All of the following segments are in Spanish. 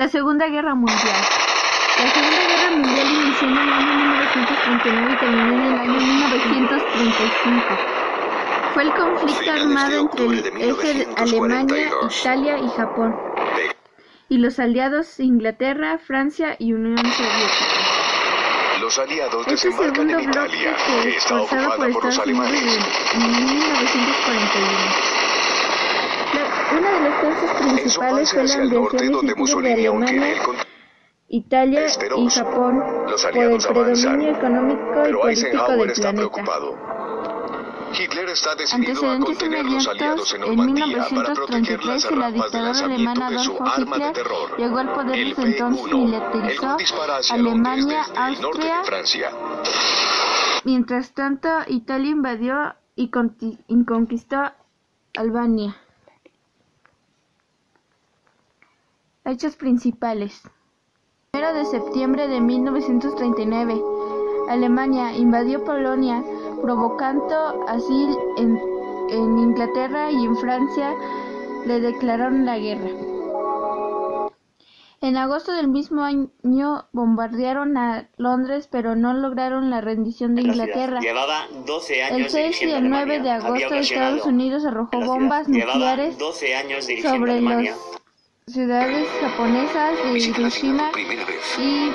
La Segunda Guerra Mundial. La Segunda Guerra Mundial inició en el año 1939 y terminó en el año 1935. Fue el conflicto armado entre el eje de Alemania, Italia y Japón, y los aliados Inglaterra, Francia y Unión Soviética. Los aliados Este desembarcan segundo en bloque Italia, que es por Estados Unidos en 1941. De En su principales fue la el ambición legítima de en Alemania, el Italia y Japón los por el predominio económico y pero político del está planeta. preocupado. Hitler está decidido a Antecedentes contener los aliados en en Normandía para proteger 1933 las el rampas de dictador lanzamiento alemán de su Adolfo arma de Hitler terror. llegó al poder el desde entonces P-1, el militarizó cual dispara hacia Alemania, el norte Austria. de Francia. Mientras tanto, Italia invadió y y conquistó Albania. Hechos principales. 1 de septiembre de 1939, Alemania invadió Polonia, provocando así en, en Inglaterra y en Francia le declararon la guerra. En agosto del mismo año bombardearon a Londres, pero no lograron la rendición de. Inglaterra. Llevaba 12 años El 6 y el 9 Alemania. de agosto Estados Unidos arrojó bombas nucleares 12 años dirigiendo sobre Alemania. Ciudades japonesas de Hiroshima y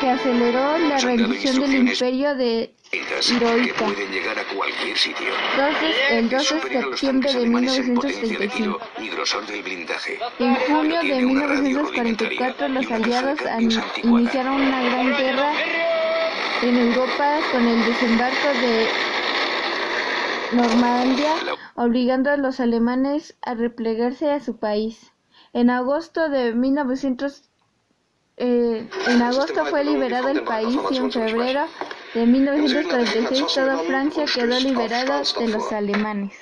que aceleró la rendición del imperio de Hirohito. pueden llegar a cualquier sitio. 12 el 12 de septiembre de alemanes en potencia de 1935. tiro y grosor del blindaje. En junio de Tiene una radio 1944 los aliados iniciaron una gran guerra en Europa con el desembarco de Normandía, obligando a los alemanes a replegarse a su país. En agosto de 1900 eh, en agosto fue liberado el país y en febrero de 1946 toda Francia quedó liberada de los alemanes.